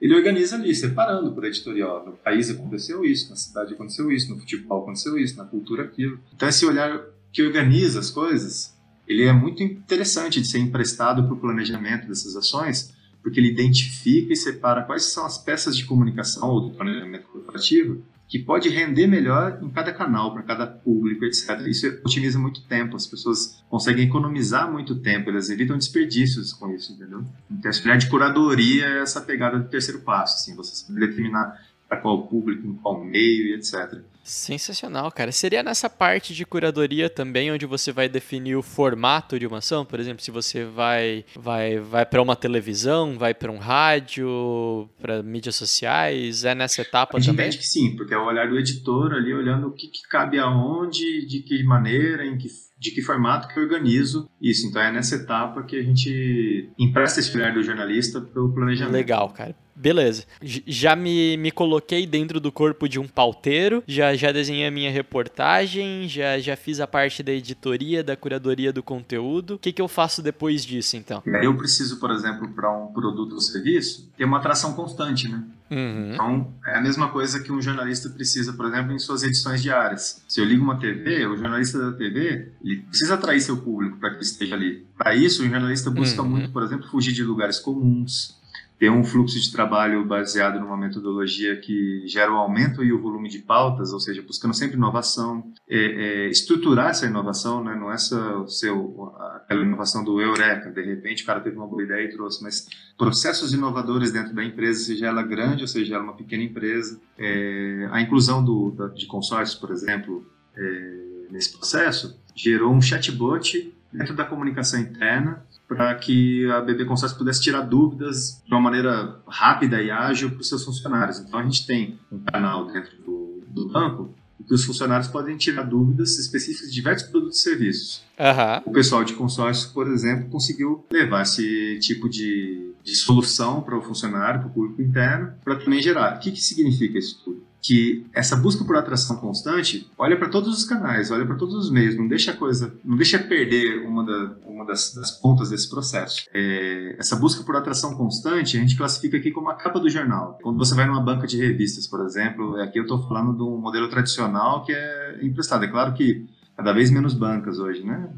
ele organiza ali, separando por editorial. No país aconteceu isso, na cidade aconteceu isso, no futebol aconteceu isso, na cultura aquilo. Então, esse olhar que organiza as coisas, ele é muito interessante de ser emprestado para o planejamento dessas ações, porque ele identifica e separa quais são as peças de comunicação ou do planejamento corporativo que pode render melhor em cada canal, para cada público, etc. Isso otimiza muito tempo, as pessoas conseguem economizar muito tempo, elas evitam desperdícios com isso, entendeu? Então, esse olhar de curadoria é essa pegada do terceiro passo, assim, você determinar para qual público, em qual meio e etc. Sensacional, cara. Seria nessa parte de curadoria também onde você vai definir o formato de uma ação? Por exemplo, se você vai vai vai para uma televisão, vai para um rádio, para mídias sociais, é nessa etapa A gente também? que sim, porque é o olhar do editor ali olhando o que, que cabe aonde, de que maneira, em que, de que formato que eu organizo isso. Então é nessa etapa que a gente empresta esse olhar do jornalista para o planejamento. Legal, cara. Beleza. Já me, me coloquei dentro do corpo de um pauteiro, já, já desenhei a minha reportagem, já, já fiz a parte da editoria, da curadoria do conteúdo. O que, que eu faço depois disso, então? Eu preciso, por exemplo, para um produto ou serviço, ter uma atração constante, né? Uhum. Então, é a mesma coisa que um jornalista precisa, por exemplo, em suas edições diárias. Se eu ligo uma TV, o jornalista da TV ele precisa atrair seu público para que ele esteja ali. Para isso, o jornalista busca Uhum. muito, por exemplo, fugir de lugares comuns, ter um fluxo de trabalho baseado numa metodologia que gera o aumento e o volume de pautas, ou seja, buscando sempre inovação, é, é, estruturar essa inovação, né? não é só ser o- aquela inovação do eureka, de repente o cara teve uma boa ideia e trouxe, mas processos inovadores dentro da empresa, seja ela grande ou seja ela uma pequena empresa, É, a inclusão do, da- de consórcios, por exemplo, é, nesse processo, gerou um chatbot dentro da comunicação interna para que a BB Consórcio pudesse tirar dúvidas de uma maneira rápida e ágil para os seus funcionários. Então a gente tem um canal dentro do, do banco que os funcionários podem tirar dúvidas específicas de diversos produtos e serviços. Aham. O pessoal de consórcio, por exemplo, conseguiu levar esse tipo de, de solução para o funcionário, para o público interno, para também gerar. O que, que significa isso tudo? Que essa busca por atração constante olha para todos os canais, olha para todos os meios, não deixa a coisa, não deixa perder uma, da- uma das, das pontas desse processo. É, essa busca por atração constante a gente classifica aqui como a capa do jornal. Quando você vai numa banca de revistas, por exemplo, aqui eu estou falando de um modelo tradicional que é emprestado. É claro que cada vez menos bancas hoje, né?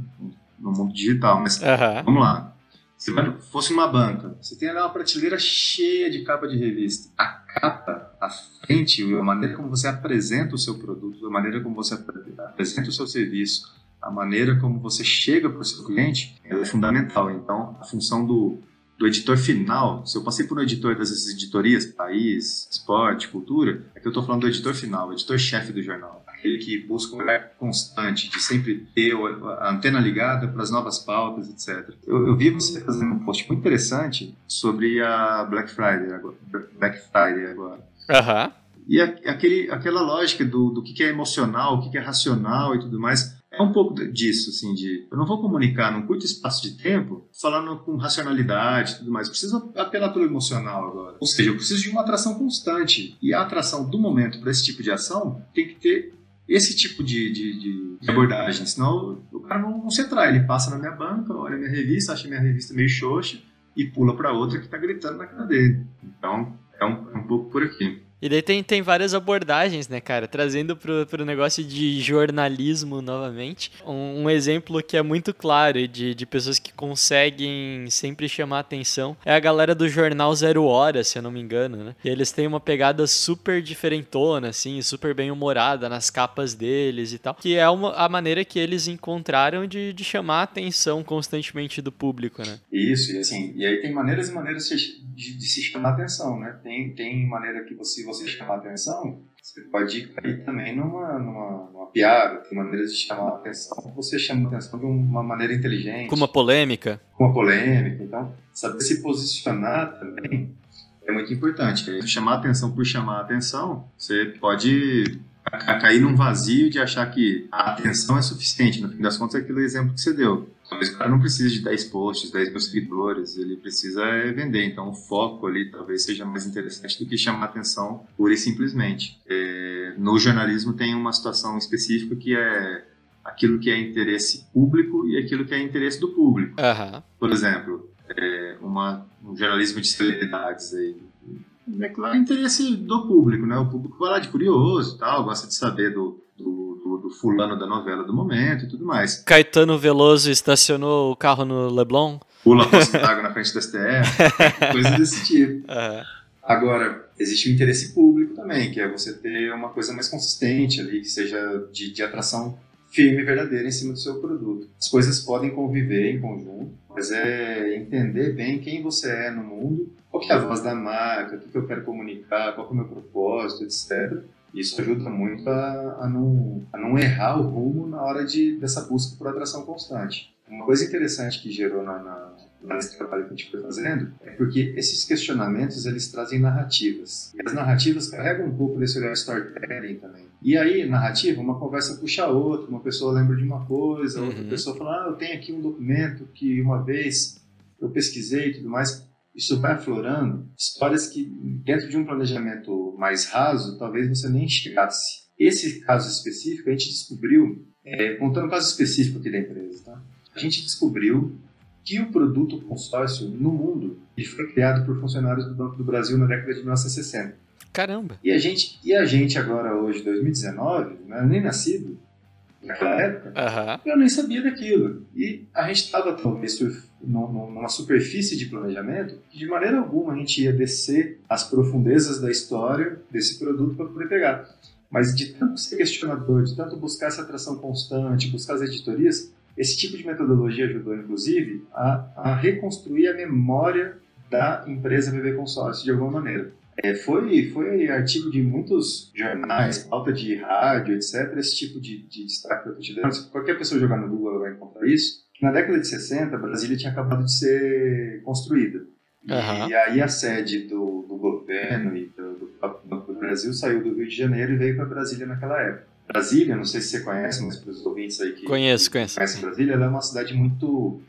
No mundo digital, mas Aham. vamos lá. Se fosse uma banca, você tem ali uma prateleira cheia de capa de revista. A capa, a frente, a maneira como você apresenta o seu produto, a maneira como você apre- apresenta o seu serviço, a maneira como você chega para o seu cliente, é fundamental. Então, a função do, do editor final, se eu passei por um editor dessas editorias, país, esporte, cultura, é que eu estou falando do editor final, editor-chefe do jornal. Aquele que busca um olhar constante, de sempre ter a antena ligada para as novas pautas, etc. Eu, eu vi você fazendo um post muito interessante sobre a Black Friday agora. Black Friday agora. Aham. E a- aquele, aquela lógica do, do que que é emocional, o que que é racional e tudo mais, é um pouco disso, assim, de eu não vou comunicar num curto espaço de tempo falando com racionalidade e tudo mais. Eu preciso apelar pelo emocional agora. Ou seja, eu preciso de uma atração constante. E a atração do momento para esse tipo de ação tem que ter esse tipo de, de, de- abordagem. Senão o cara não, não se atrai. Ele passa na minha banca, olha minha revista, acha minha revista meio xoxa, e pula para outra que está gritando na cara dele. Então, é um, um pouco por aqui. E daí tem, tem várias abordagens, né, cara? Trazendo pro, pro negócio de jornalismo novamente. Um, um exemplo que é muito claro de, de pessoas que conseguem sempre chamar atenção é a galera do jornal Zero Hora, se eu não me engano, né? E eles têm uma pegada super diferentona, assim, super bem humorada nas capas deles e tal. Que é uma, a maneira que eles encontraram de, de chamar atenção constantemente do público, né? Isso, e assim, e aí tem maneiras e maneiras de, de se chamar atenção, né? Tem, tem maneira que você você chamar atenção, você pode cair também numa, numa, numa piada, tem maneiras de chamar a atenção. Você chama a atenção de uma maneira inteligente. Com uma polêmica. Com uma polêmica. Então, saber se posicionar também é muito importante. Chamar atenção por chamar atenção, você pode cair num vazio de achar que a atenção é suficiente. No fim das contas, é aquele exemplo que você deu. Talvez o cara não precise de 10 posts, 10 mil seguidores, ele precisa é vender. Então, o foco ali talvez seja mais interessante do que chamar atenção pura e simplesmente. É, no jornalismo tem uma situação específica que é aquilo que é interesse público e aquilo que é interesse do público. Uhum. Por exemplo, é, uma, um jornalismo de celebridades aí. É claro, interesse do público, né? O público vai lá de curioso tal, gosta de saber do, do, fulano da novela do momento e tudo mais. Caetano Veloso estacionou o carro no Leblon? Pula d'água na frente da STF, coisa desse tipo. Uhum. Agora, existe o interesse público também, que é você ter uma coisa mais consistente ali, que seja de, de atração firme e verdadeira em cima do seu produto. As coisas podem conviver em conjunto, mas é entender bem quem você é no mundo, qual é a voz da marca, o que eu quero comunicar, qual é o meu propósito, etc. Isso ajuda muito a, a, não, a não errar o rumo na hora de, dessa busca por atração constante. Uma coisa interessante que gerou na, na, nesse trabalho que a gente foi fazendo é porque esses questionamentos eles trazem narrativas. E as narrativas carregam um pouco desse olhar storytelling também. E aí, narrativa, uma conversa puxa a outra, uma pessoa lembra de uma coisa, uhum. outra pessoa fala, ah, eu tenho aqui um documento que uma vez eu pesquisei e tudo mais isso vai aflorando histórias que, dentro de um planejamento mais raso, talvez você nem chegasse. Esse caso específico, a gente descobriu, é, contando um caso específico aqui da empresa, tá? a gente descobriu que o produto consórcio no mundo ele foi criado por funcionários do Banco do Brasil na década de 1960. Caramba! E a gente, e a gente agora, hoje, 2019, não é nem nascido naquela época, uhum. eu nem sabia daquilo. E a gente estava, talvez, numa superfície de planejamento que de maneira alguma a gente ia descer as profundezas da história desse produto para poder pegar. Mas de tanto ser questionador, de tanto buscar essa atração constante, buscar as editorias, esse tipo de metodologia ajudou, inclusive, a, a reconstruir a memória da empresa BB Consórcio de alguma maneira. É, foi, foi artigo de muitos jornais, pauta de rádio, etc. Esse tipo de, de destaque que eu estou te dando. Se qualquer pessoa jogar no Google vai encontrar isso. Na década de 60, Brasília tinha acabado de ser construída. Uhum. E aí a sede do, do governo e do, do Banco do Brasil saiu do Rio de Janeiro e veio para Brasília naquela época. Brasília, não sei se você conhece, mas para os ouvintes aí que, conheço, que conheço. conhecem Brasília, ela é uma cidade muito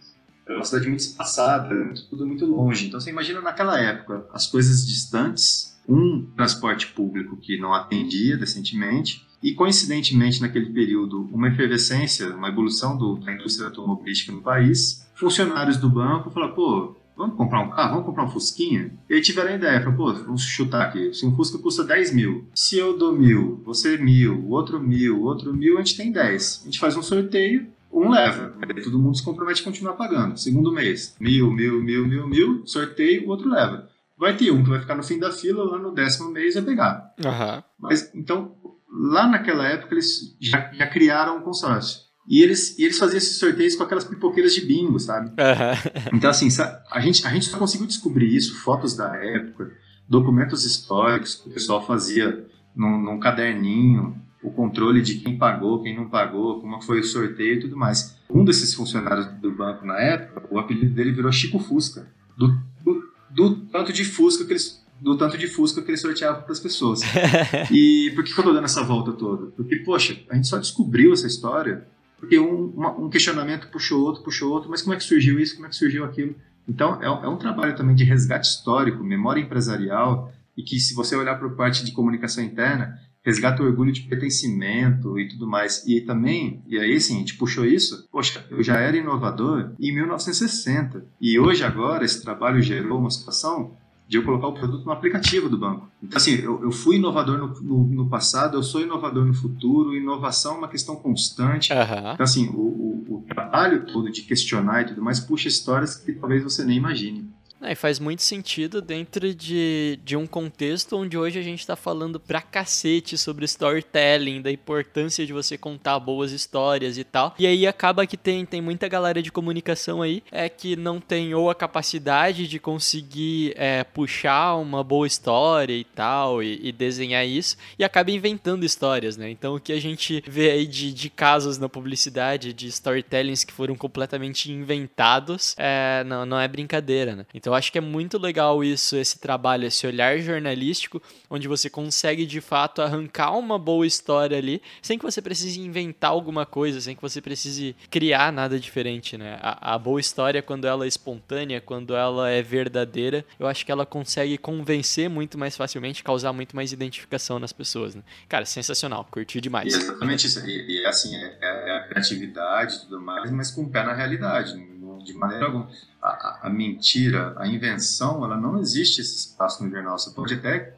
é uma cidade muito espaçada, tudo muito longe. Então você imagina naquela época as coisas distantes, um transporte público que não atendia decentemente e, coincidentemente, naquele período, uma efervescência, uma evolução do, da indústria automobilística no país. Funcionários do banco falaram, pô, vamos comprar um carro, vamos comprar um Fusquinha? E aí tiveram a ideia, falaram, pô, vamos chutar aqui, se um Fusca custa 10 mil, se eu dou mil, você mil, outro mil, outro mil, a gente tem 10. A gente faz um sorteio, um leva, aí todo mundo se compromete a continuar pagando. Segundo mês, mil, mil, mil, mil, mil, sorteio, o outro leva. Vai ter um que vai ficar no fim da fila, lá no décimo mês vai pegar. Uhum. Mas, então, lá naquela época eles já, já criaram um consórcio. E eles, e eles faziam esses sorteios com aquelas pipoqueiras de bingo, sabe? Uhum. Então, assim, a gente, a gente só conseguiu descobrir isso, fotos da época, documentos históricos que o pessoal fazia num, num caderninho, o controle de quem pagou, quem não pagou, como foi o sorteio e tudo mais. Um desses funcionários do banco na época, o apelido dele virou Chico Fusca, do, do, do tanto de Fusca que eles do tanto de Fusca que ele sorteava para as pessoas. e por que, que eu estou dando essa volta toda? Porque, poxa, a gente só descobriu essa história porque um, uma, um, questionamento puxou outro, puxou outro, mas como é que surgiu isso, como é que surgiu aquilo? Então, é, é um trabalho também de resgate histórico, memória empresarial, e que se você olhar para a parte de comunicação interna, resgata o orgulho de pertencimento e tudo mais. E também, e aí sim, a gente puxou isso, poxa, eu já era inovador em 1960. E hoje, agora, esse trabalho gerou uma situação de eu colocar o produto no aplicativo do banco. Então, assim, eu, eu fui inovador no, no, no, passado, eu sou inovador no futuro, inovação é uma questão constante. Uhum. Então, assim, o, o, o trabalho todo de questionar e tudo mais puxa histórias que talvez você nem imagine. É, e faz muito sentido dentro de, de um contexto onde hoje a gente está falando pra cacete sobre storytelling, da importância de você contar boas histórias e tal. E aí acaba que tem, tem muita galera de comunicação aí é que não tem ou a capacidade de conseguir é, puxar uma boa história e tal, e, e, desenhar isso, e acaba inventando histórias, né? Então o que a gente vê aí de, de casos na publicidade, de storytellings que foram completamente inventados, é, não, não é brincadeira, né? Então eu acho que é muito legal isso, esse trabalho, esse olhar jornalístico, onde você consegue de fato arrancar uma boa história ali, sem que você precise inventar alguma coisa, sem que você precise criar nada diferente, né? A, a boa história, quando ela é espontânea, quando ela é verdadeira, eu acho que ela consegue convencer muito mais facilmente, causar muito mais identificação nas pessoas, né? Cara, sensacional, curti demais. E exatamente isso. E, e assim, é, é, a criatividade e tudo mais, mas com o pé na realidade, de maneira alguma a, a, mentira, a invenção, ela não existe esse espaço no jornal. Você pode até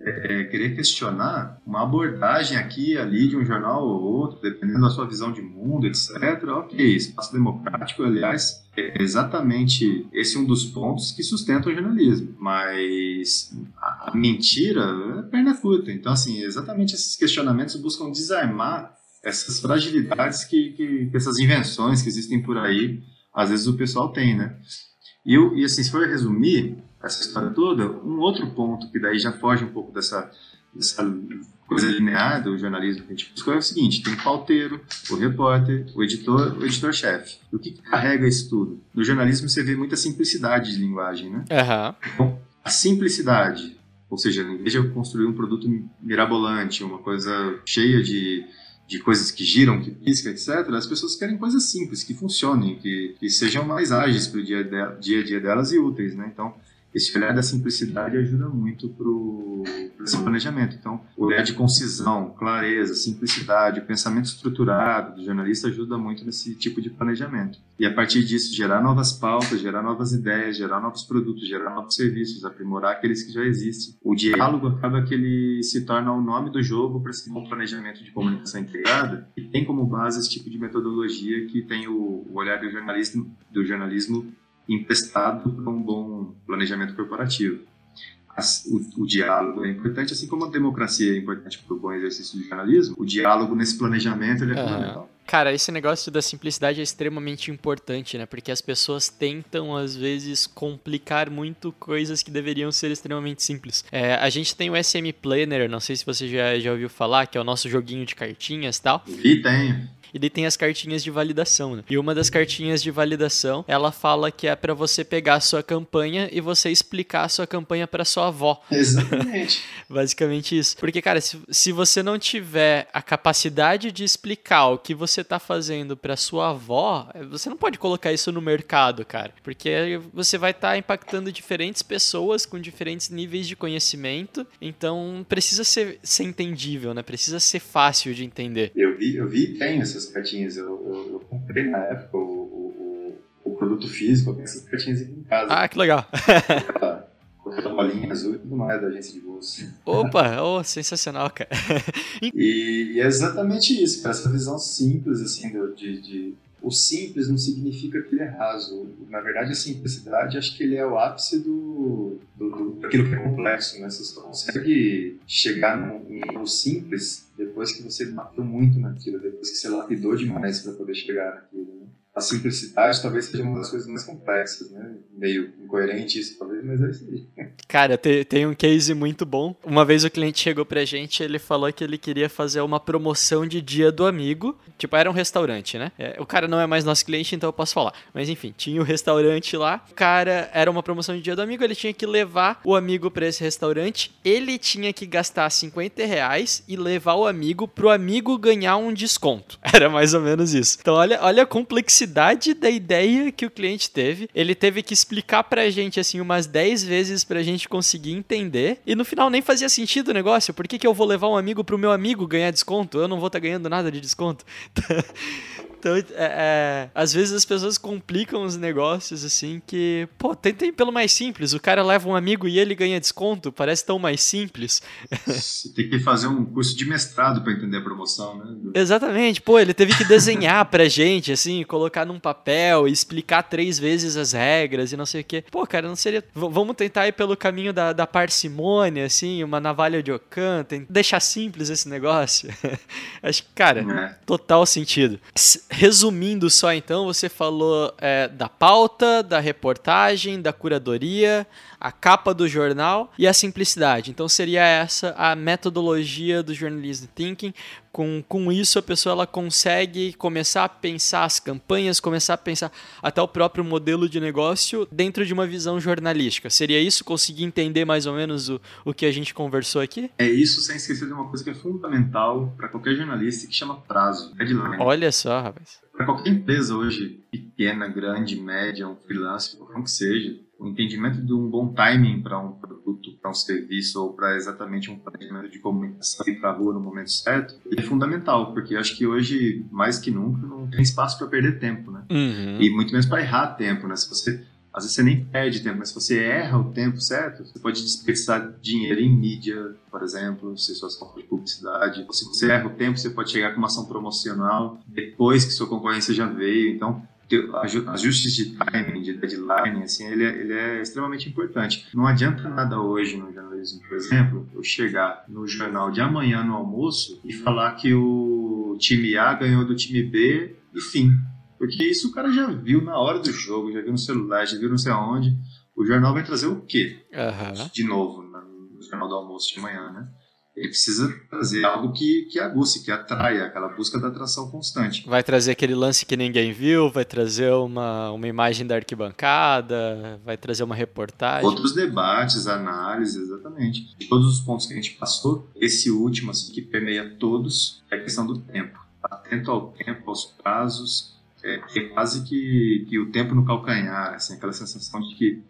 é, é, querer questionar uma abordagem aqui e ali de um jornal ou outro, dependendo da sua visão de mundo, etc. Ok, espaço democrático, aliás, é exatamente esse um dos pontos que sustenta o jornalismo. Mas a, a mentira é perna curta. Então, assim, exatamente esses questionamentos buscam desarmar essas fragilidades que, que, que essas invenções que existem por aí às vezes o pessoal tem, né? E, e assim, se for resumir essa história toda, um outro ponto que daí já foge um pouco dessa, dessa coisa linear do jornalismo que a gente buscou é o seguinte, tem o pauteiro, o repórter, o editor, o editor-chefe. O que, que, carrega isso tudo? No jornalismo você vê muita simplicidade de linguagem, né? Uhum. Então, a simplicidade, ou seja, em vez de eu construir um produto mirabolante, uma coisa cheia de de coisas que giram, que piscam, etc., as pessoas querem coisas simples, que funcionem, que, que sejam mais ágeis para o dia, dia, a dia delas e úteis, né? Então, esse olhar da simplicidade ajuda muito para esse planejamento. Então, olhar de concisão, clareza, simplicidade, pensamento estruturado do jornalista ajuda muito nesse tipo de planejamento. E a partir disso, gerar novas pautas, gerar novas ideias, gerar novos produtos, gerar novos serviços, aprimorar aqueles que já existem. O diálogo acaba que ele se torna o nome do jogo para esse bom planejamento de comunicação integrada e tem como base esse tipo de metodologia que tem o, o olhar do jornalismo, do jornalismo emprestado para um bom planejamento corporativo. As, o, o, diálogo é importante, assim como a democracia é importante para o bom exercício do jornalismo, o diálogo nesse planejamento ele é uhum. fundamental. Cara, esse negócio da simplicidade é extremamente importante, né? Porque as pessoas tentam, às vezes, complicar muito coisas que deveriam ser extremamente simples. É, a gente tem o SM Planner, não sei se você já, já ouviu falar, que é o nosso joguinho de cartinhas e tal. E tem e daí tem as cartinhas de validação, né? E uma das cartinhas de validação, ela fala que é para você pegar a sua campanha e você explicar a sua campanha para sua avó. Exatamente. Basicamente isso. Porque, cara, se, se você não tiver a capacidade de explicar o que você tá fazendo para sua avó, você não pode colocar isso no mercado, cara. Porque você vai estar tá impactando diferentes pessoas com diferentes níveis de conhecimento. Então, precisa ser, ser entendível, né? Precisa ser fácil de entender. Eu vi, eu vi tenho essas essas cartinhas. Eu, eu, eu comprei na época o, o, o, produto físico, eu tenho essas cartinhas aqui em casa. Ah, que legal. com a bolinha azul e tudo mais da agência de bolsa. Opa, oh, sensacional, cara. e, e, é exatamente isso, cara, essa visão simples, assim, de, de, o simples não significa que ele é raso. Na verdade, a simplicidade, acho que ele é o ápice do, do, do daquilo que é complexo, né? Você só consegue chegar no, no simples depois que você matou muito naquilo, depois que você lapidou demais para poder chegar naquilo. Né? A simplicidade talvez seja uma das coisas mais complexas, né? Meio incoerente isso, talvez, mas é isso aí. Cara, tem, tem um case muito bom. Uma vez o cliente chegou pra gente, ele falou que ele queria fazer uma promoção de dia do amigo tipo, era um restaurante, né? É, o cara não é mais nosso cliente, então eu posso falar. Mas enfim, tinha o restaurante lá. O cara era uma promoção de dia do amigo, ele tinha que levar o amigo para esse restaurante. Ele tinha que gastar 50 reais e levar o amigo pro amigo ganhar um desconto. Era mais ou menos isso. Então, olha, olha a complexidade da ideia que o cliente teve. Ele teve que explicar pra gente, assim, umas 10 vezes pra gente conseguir entender. E no final nem fazia sentido o negócio. Por que, que eu vou levar um amigo pro meu amigo ganhar desconto? Eu não vou estar tá ganhando nada de desconto. Então, é, é, às vezes as pessoas complicam os negócios assim que, pô, tentem pelo mais simples. O cara leva um amigo e ele ganha desconto, parece tão mais simples. Você tem que fazer um curso de mestrado para entender a promoção, né? Exatamente, pô, ele teve que desenhar pra gente, assim, colocar num papel, explicar três vezes as regras e não sei o quê. Pô, cara, não seria. V vamos tentar ir pelo caminho da, da parcimônia, assim, uma navalha de Ocã, deixar simples esse negócio. Acho que, cara, é. total sentido resumindo só então, você falou é, da pauta, da reportagem, da curadoria, a capa do jornal e a simplicidade. Então seria essa a metodologia do journalism thinking. Com, com isso a pessoa ela consegue começar a pensar as campanhas, começar a pensar até o próprio modelo de negócio dentro de uma visão jornalística. Seria isso? Conseguir entender mais ou menos o, o que a gente conversou aqui? É isso, sem esquecer de uma coisa que é fundamental para qualquer jornalista que chama prazo, deadline. Olha só, rapaz. Para qualquer empresa hoje, pequena, grande, média, um freelancer, qualquer que seja, o entendimento de um bom timing para um produto, para um serviço ou para exatamente um planejamento de comunicação e para a rua no momento certo é fundamental, porque acho que hoje, mais que nunca, não tem espaço para perder tempo, né? Uhum. E muito menos para errar tempo, né? Se você às vezes você nem perde tempo, mas se você erra o tempo certo, você pode desperdiçar dinheiro em mídia, por exemplo, se sua ação de publicidade. Se você erra o tempo, você pode chegar com uma ação promocional depois que sua concorrência já veio. Então, ajustes de timing, de deadline, assim, ele é, ele é extremamente importante. Não adianta nada hoje no jornalismo, por exemplo, eu chegar no jornal de amanhã no almoço e falar que o time A ganhou do time B e fim. Porque isso o cara já viu na hora do jogo, já viu no celular, já viu não sei aonde. O jornal vai trazer o quê? Uhum. De novo, no jornal do almoço de manhã, né? Ele precisa trazer algo que, que aguce, que atraia, aquela busca da atração constante. Vai trazer aquele lance que ninguém viu, vai trazer uma, uma imagem da arquibancada, vai trazer uma reportagem. Outros debates, análises, exatamente. De todos os pontos que a gente passou, esse último, assim, que permeia todos, é a questão do tempo. Atento ao tempo, aos prazos, é, é quase que, que o tempo no calcanhar, assim, aquela sensação de que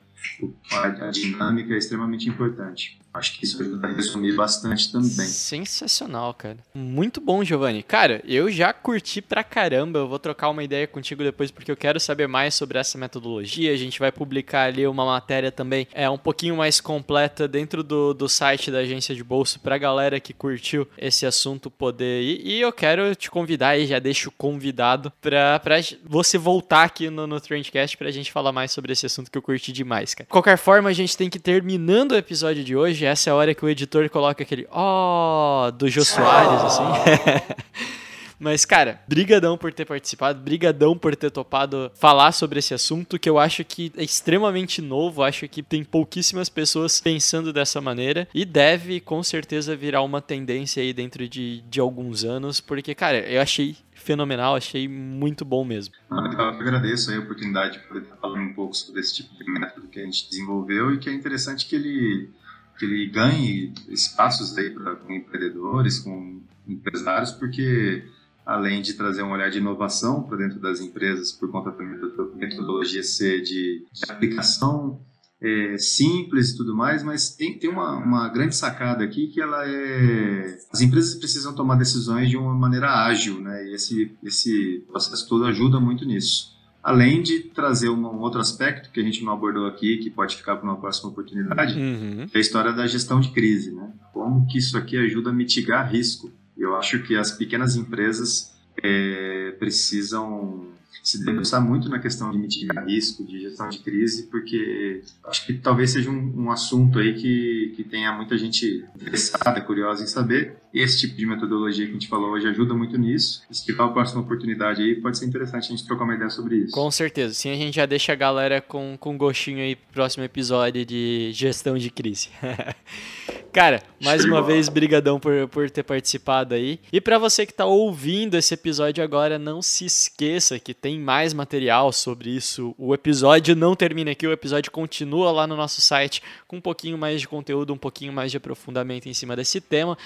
a, a dinâmica é extremamente importante. Acho que isso ajuda a resumir bastante também. Sensacional, cara. Muito bom, Giovanni. Cara, eu já curti pra caramba. Eu vou trocar uma ideia contigo depois porque eu quero saber mais sobre essa metodologia. A gente vai publicar ali uma matéria também é um pouquinho mais completa dentro do, do site da agência de bolsa pra galera que curtiu esse assunto poder ir. E eu quero te convidar e já deixo convidado pra, pra você voltar aqui no, no Trendcast pra gente falar mais sobre esse assunto que eu curti demais, cara. De qualquer forma, a gente tem que terminando o episódio de hoje essa é a hora que o editor coloca aquele ó oh, do Jô Soares, assim. Mas, cara, brigadão por ter participado, brigadão por ter topado falar sobre esse assunto, que eu acho que é extremamente novo, acho que tem pouquíssimas pessoas pensando dessa maneira, e deve, com certeza, virar uma tendência aí dentro de, de alguns anos, porque, cara, eu achei fenomenal, achei muito bom mesmo. Eu agradeço a oportunidade de poder estar falando um pouco sobre esse tipo de método que a gente desenvolveu e que é interessante que ele que ele ganhe espaços aí pra, com empreendedores, com empresários, porque além de trazer um olhar de inovação para dentro das empresas por conta da metodologia ser de, de aplicação é, simples e tudo mais, mas tem, tem uma, uma grande sacada aqui que ela é... As empresas precisam tomar decisões de uma maneira ágil, né? E esse, esse processo todo ajuda muito nisso além de trazer um, outro aspecto que a gente não abordou aqui, que pode ficar para uma próxima oportunidade, uhum. é a história da gestão de crise, né? Como que isso aqui ajuda a mitigar risco. Eu acho que as pequenas empresas é, precisam se debruçar muito na questão de mitigar risco, de gestão de crise, porque acho que talvez seja um, um, assunto aí que, que tenha muita gente interessada, curiosa em saber. E esse tipo de metodologia que a gente falou hoje ajuda muito nisso. Se tiver a próxima oportunidade aí, pode ser interessante a gente trocar uma ideia sobre isso. Com certeza. Sim, a gente já deixa a galera com, com gostinho aí pro próximo episódio de gestão de crise. Cara, mais uma vez, brigadão por, por ter participado aí. E para você que tá ouvindo esse episódio agora, não se esqueça que tem mais material sobre isso. O episódio não termina aqui, o episódio continua lá no nosso site com um pouquinho mais de conteúdo, um pouquinho mais de aprofundamento em cima desse tema,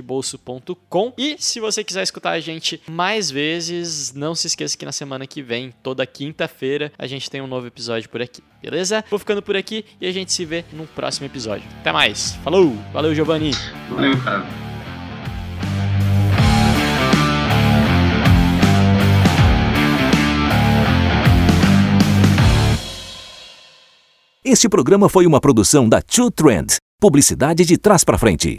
agenciadebolso.com. E se você quiser escutar a gente mais vezes, não se esqueça que na semana que vem, toda quinta-feira, a gente tem um novo episódio por aqui, beleza? Vou ficando por aqui e a gente se vê no próximo episódio. Até mais, falou! Valeu, Giovanni! Valeu, cara. Este programa foi uma produção da Two Trend, publicidade de trás para frente.